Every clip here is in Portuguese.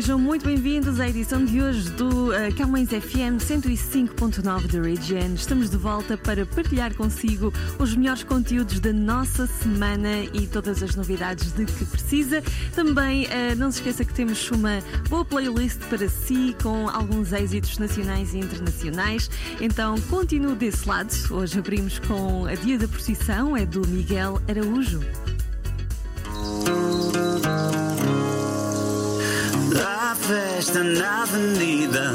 sejam muito bem-vindos à edição de hoje do uh, Camões FM 105.9 da Region. Estamos de volta para partilhar consigo os melhores conteúdos da nossa semana e todas as novidades de que precisa. Também uh, não se esqueça que temos uma boa playlist para si com alguns êxitos nacionais e internacionais. Então continue desse lado. Hoje abrimos com a Dia da Procissão, é do Miguel Araújo. Festa na avenida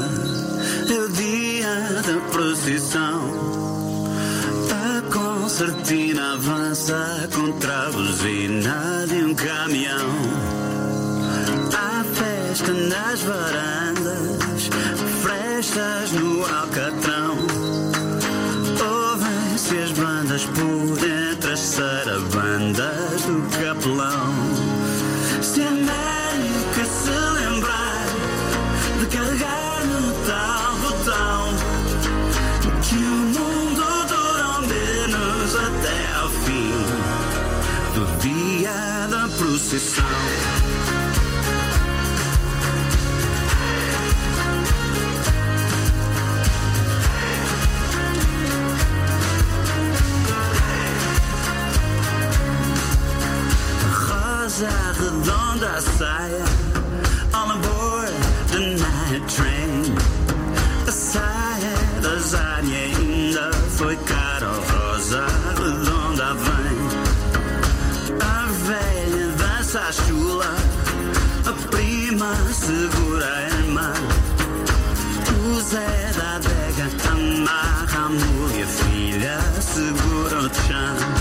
é o dia da procissão. A concertina avança contra a buzina de um caminhão. Há festa nas varandas, frestas no alcatrão. Ouvem-se as bandas por entre as sarabandas do capelão. Se a procissão. rosa redonda saia chula A prima segura a irmã O Zé da adega amarra a mulher filha segura o chão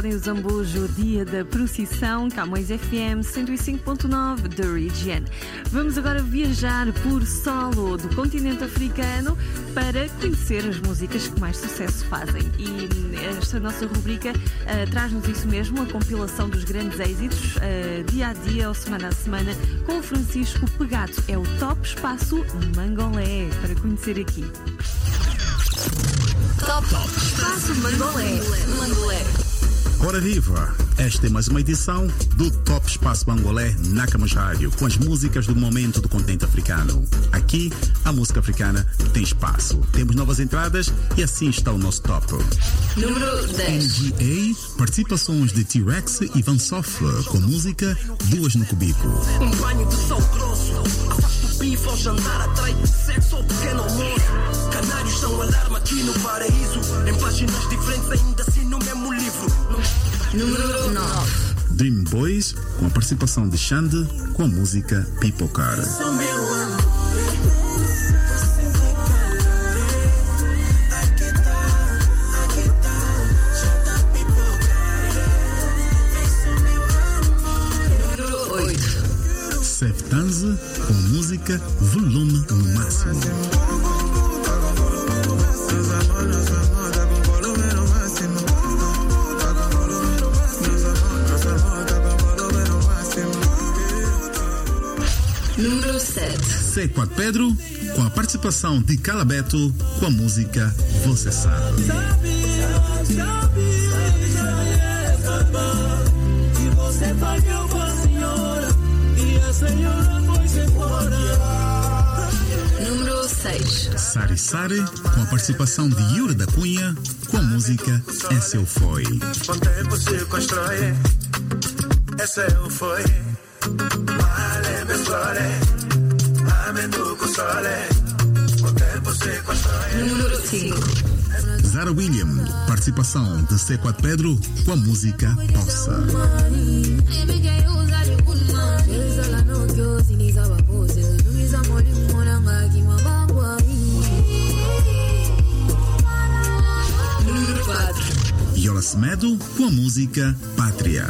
António Zambujo, dia da procissão, Camões FM 105.9 da Region. Vamos agora viajar por solo do continente africano para conhecer as músicas que mais sucesso fazem. E esta nossa rubrica uh, traz-nos isso mesmo, a compilação dos grandes êxitos, uh, dia a dia ou semana a semana, com o Francisco Pegato. É o Top Espaço Mangolé, para conhecer aqui. Top Espaço Mangolé. Mangolé. Ora viva! Esta é mais uma edição do Top Espaço Mangolé na Camas Rádio, com as músicas do momento do continente africano. Aqui, a música africana tem espaço. Temos novas entradas e assim está o nosso top. Número 10. NGA, participações de T-Rex e Van Software, com música Duas no Cubico. Um banho de sal grosso Afasto o bife ao jantar Atrai sexo ao pequeno almoço Canários são alarme aqui no paraíso Em páginas diferentes ainda assim no mesmo Número 9. Dream Boys, com a participação de Xande, com a música Número 8. Septanze, com a música Volume no Máximo. C4 Pedro, com a participação de Calabeto, com a música Você Sabe. Número 6. Sari Sari, com a participação de Yuri da Cunha, com a música Esse Eu Foi. Com tempo se constrói. Esse eu foi. Male me sole. Constrói. Número 5. Zara William, participação de C4 Pedro, com a música Poça. Número 4. Yola Semedo, com a música Pátria.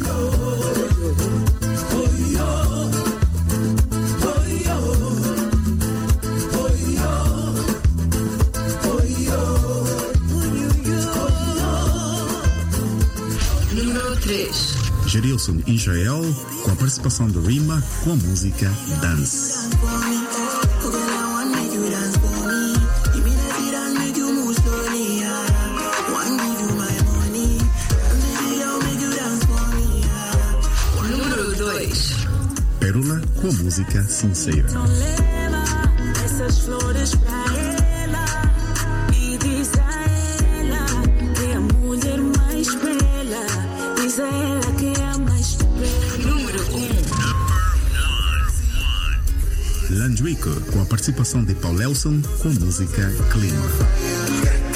3. Gerilson Israel, com a participação de Rima, com a música Dance. Número 2. Pérola, com a música Sincera. leva essas flores pra Landrico, com a participação de Paul Elson, com música Clima.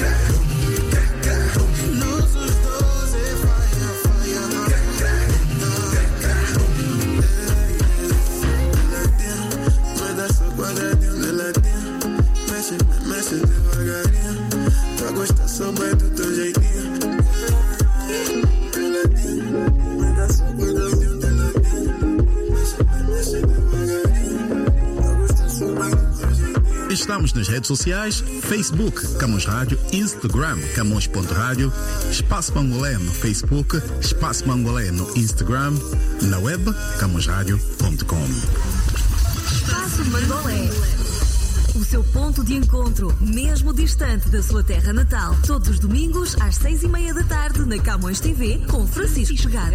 Nas redes sociais, Facebook, Camões Rádio, Instagram, Camões.rádio, Espaço Mangolé no Facebook, Espaço Mangolé no Instagram, na web, camõesradio.com. Espaço Mangolé. O seu ponto de encontro, mesmo distante da sua terra natal. Todos os domingos, às seis e meia da tarde, na Camões TV, com Francisco Chegado.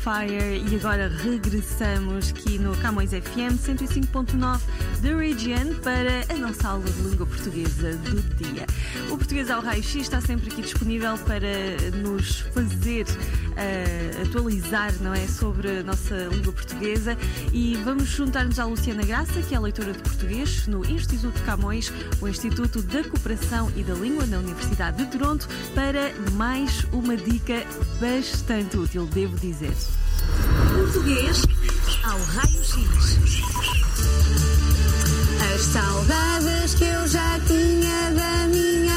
Fire e agora regressamos aqui no Camões FM 105.9 da Region para a nossa aula de língua portuguesa do dia. O Português ao Raio X está sempre aqui disponível para nos fazer uh, atualizar não é, sobre a nossa língua portuguesa e vamos juntar-nos à Luciana Graça, que é leitora de português no Instituto Camões, o Instituto da Cooperação e da Língua na Universidade de Toronto, para mais uma dica bastante útil, devo dizer. Português ao Raio X. As saudades que eu já tinha da minha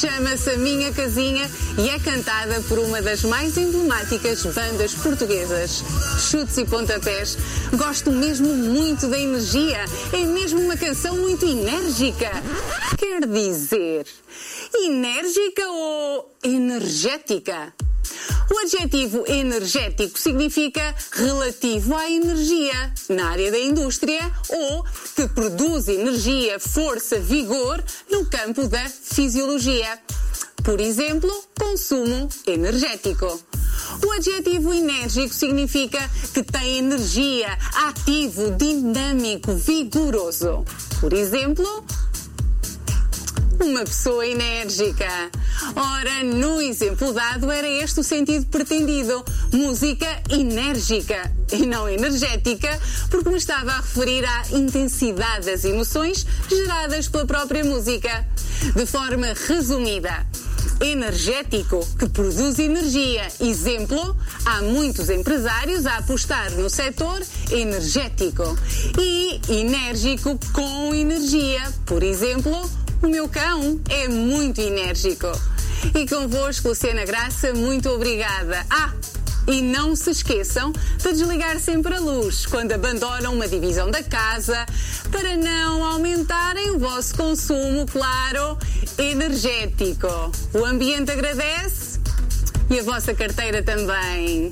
Chama-se A Minha Casinha e é cantada por uma das mais emblemáticas bandas portuguesas. Chutes e pontapés. Gosto mesmo muito da energia. É mesmo uma canção muito enérgica. Quer dizer, enérgica ou energética? O adjetivo energético significa relativo à energia na área da indústria ou que produz energia, força, vigor no campo da fisiologia. Por exemplo, consumo energético. O adjetivo enérgico significa que tem energia, ativo, dinâmico, vigoroso. Por exemplo, uma pessoa enérgica. Ora, no exemplo dado, era este o sentido pretendido: música enérgica e não energética, porque me estava a referir à intensidade das emoções geradas pela própria música. De forma resumida, energético, que produz energia. Exemplo, há muitos empresários a apostar no setor energético. E enérgico com energia. Por exemplo, o meu cão é muito enérgico. E convosco, Luciana Graça, muito obrigada. Ah! E não se esqueçam de desligar sempre a luz quando abandonam uma divisão da casa para não aumentarem o vosso consumo, claro, energético. O ambiente agradece e a vossa carteira também.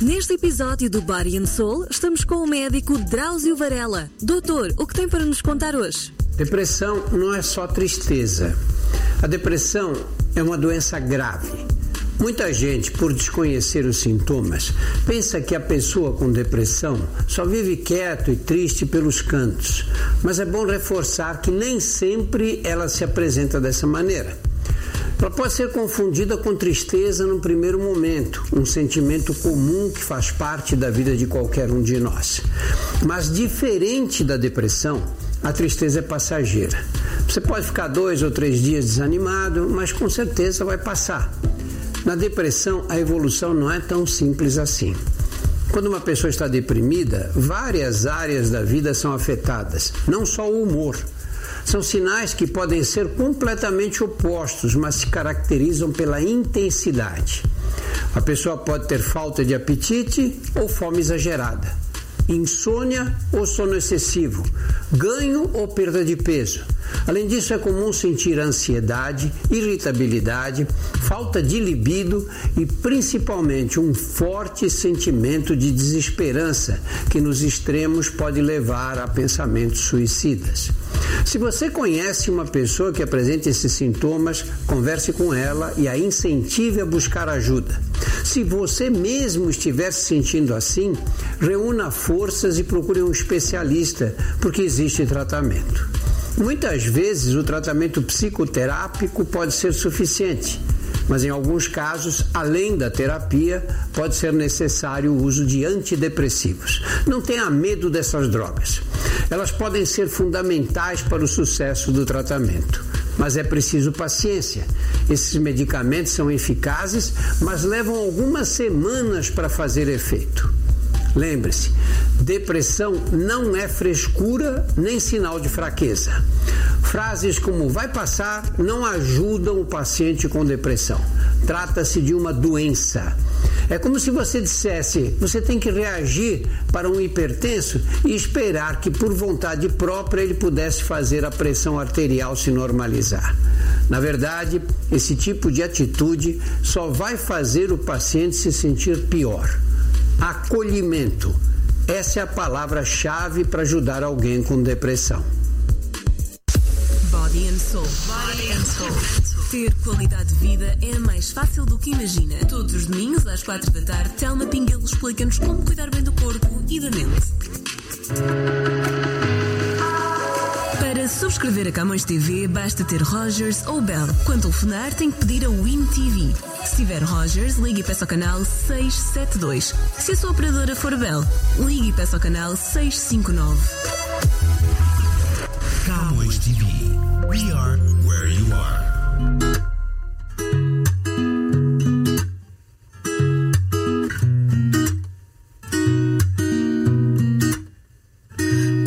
Neste episódio do Body and Soul, estamos com o médico Drauzio Varela. Doutor, o que tem para nos contar hoje? Depressão não é só tristeza. A depressão é uma doença grave. Muita gente, por desconhecer os sintomas, pensa que a pessoa com depressão só vive quieto e triste pelos cantos. Mas é bom reforçar que nem sempre ela se apresenta dessa maneira. Ela pode ser confundida com tristeza no primeiro momento, um sentimento comum que faz parte da vida de qualquer um de nós. Mas diferente da depressão, a tristeza é passageira. Você pode ficar dois ou três dias desanimado, mas com certeza vai passar. Na depressão, a evolução não é tão simples assim. Quando uma pessoa está deprimida, várias áreas da vida são afetadas, não só o humor. São sinais que podem ser completamente opostos, mas se caracterizam pela intensidade. A pessoa pode ter falta de apetite ou fome exagerada, insônia ou sono excessivo, ganho ou perda de peso. Além disso, é comum sentir ansiedade, irritabilidade, falta de libido e principalmente um forte sentimento de desesperança que nos extremos pode levar a pensamentos suicidas. Se você conhece uma pessoa que apresenta esses sintomas, converse com ela e a incentive a buscar ajuda. Se você mesmo estiver se sentindo assim, reúna forças e procure um especialista, porque existe tratamento. Muitas vezes o tratamento psicoterápico pode ser suficiente, mas em alguns casos, além da terapia, pode ser necessário o uso de antidepressivos. Não tenha medo dessas drogas. Elas podem ser fundamentais para o sucesso do tratamento, mas é preciso paciência. Esses medicamentos são eficazes, mas levam algumas semanas para fazer efeito. Lembre-se, depressão não é frescura nem sinal de fraqueza. Frases como vai passar não ajudam o paciente com depressão. Trata-se de uma doença. É como se você dissesse: você tem que reagir para um hipertenso e esperar que, por vontade própria, ele pudesse fazer a pressão arterial se normalizar. Na verdade, esse tipo de atitude só vai fazer o paciente se sentir pior. Acolhimento. Essa é a palavra-chave para ajudar alguém com depressão. Body and Soul. Body and Soul. Ter qualidade de vida é mais fácil do que imagina. Todos os domingos, às quatro da tarde, Telma Pinguelo explica-nos como cuidar bem do corpo e da mente. Para subscrever a Camões TV, basta ter Rogers ou Bell. Quando telefonar, tem que pedir a Win TV. Se tiver Rogers, ligue e peça ao canal 672. Se a sua operadora for Bell, ligue e peça ao canal 659. Camões TV. We are where you are.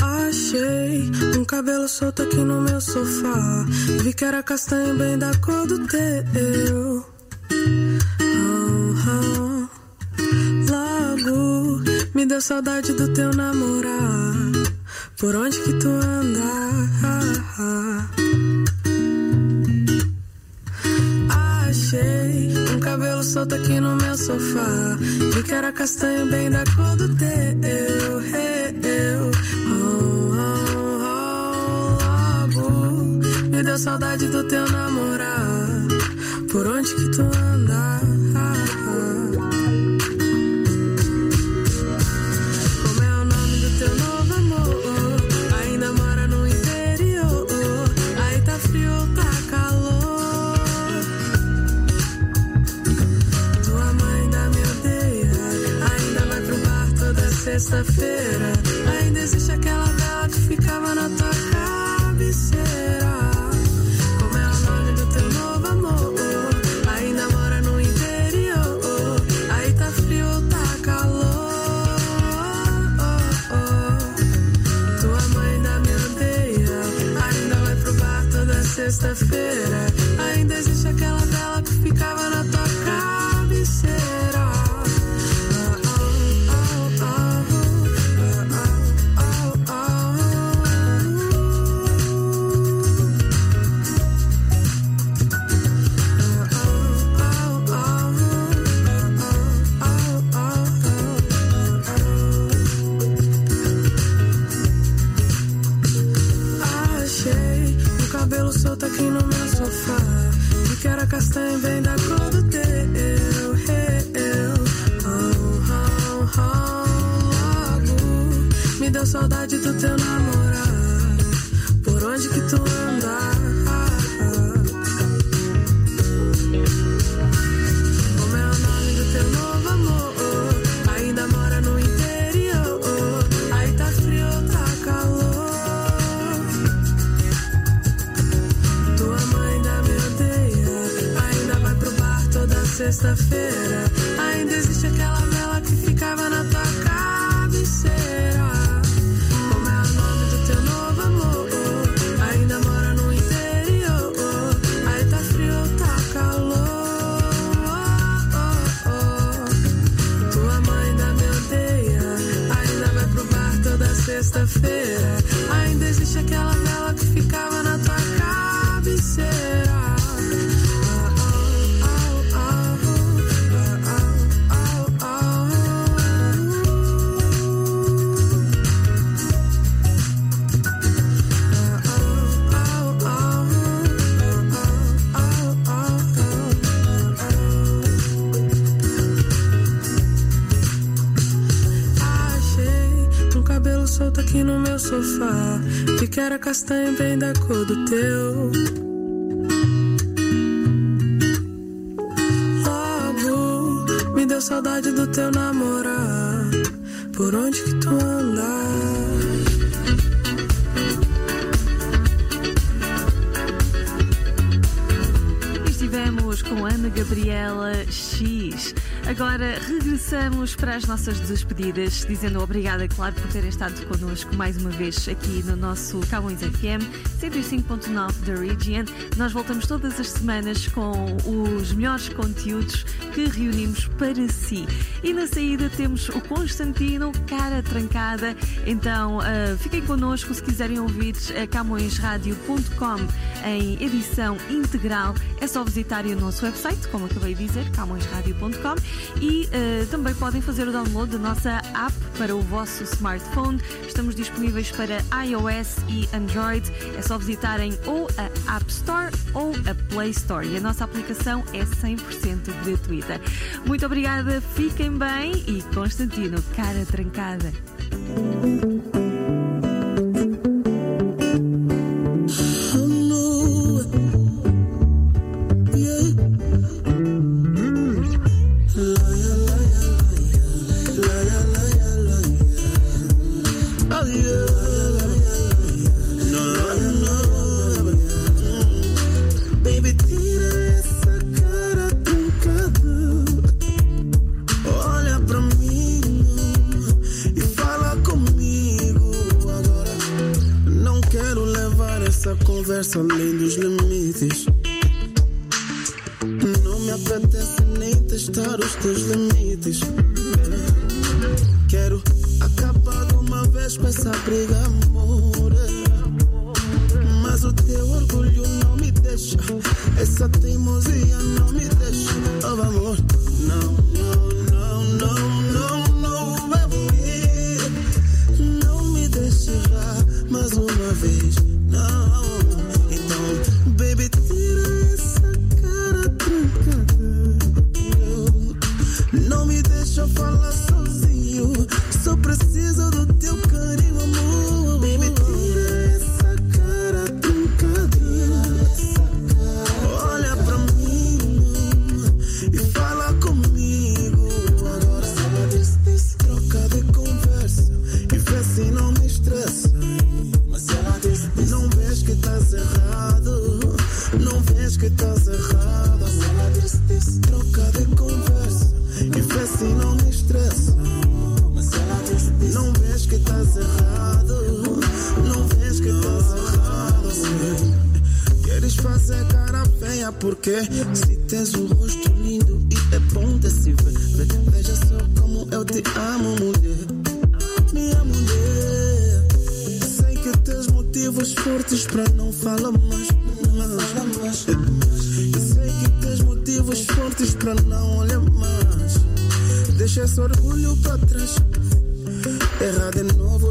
Achei um cabelo solto aqui no meu sofá. Vi que era castanho bem da cor do teu. Saudade do teu namorar. Por onde que tu anda? Achei um cabelo solto aqui no meu sofá. Vi que era castanho bem da cor do teu. Eu, oh, oh, oh, logo me deu saudade do teu namorar. Por onde que tu anda? Toda sexta-feira. Ainda existe aquela vela que ficava na tua sexta-feira. Ainda existe aquela cabelo solto aqui no meu sofá. Vi que era castanho bem da cor do teu. Logo me deu saudade do teu namorar. Por onde que tu anda? Estivemos com Ana Gabriela X. Agora regressamos para as nossas despedidas, dizendo obrigada, claro, por terem estado connosco mais uma vez aqui no nosso Camões FM 105.9 da Region. Nós voltamos todas as semanas com os melhores conteúdos que reunimos para si. E na saída temos o Constantino, cara trancada. Então ah, fiquem connosco se quiserem ouvir a camõesradio.com em edição integral. É só visitarem o nosso website, como acabei de dizer, camõesradio.com e eh, também podem fazer o download da nossa app para o vosso smartphone. Estamos disponíveis para iOS e Android. É só visitarem ou a App Store ou a Play Store. E a nossa aplicação é 100% gratuita. Muito obrigada, fiquem bem e Constantino, cara trancada. Não me apetece nem testar os teus limites. Quero acabar de uma vez com essa briga, amor. Mas o teu orgulho não me deixa. Essa teimosia não me deixa. Oh, amor, porque se tens um rosto lindo e é bom de se ver. Ve- Veja só como eu te amo, mulher. Minha mulher. Sei que tens motivos fortes para não falar mais. Não falar mais. Sei que tens motivos fortes para não olhar mais. Deixa esse orgulho para trás. Errar de novo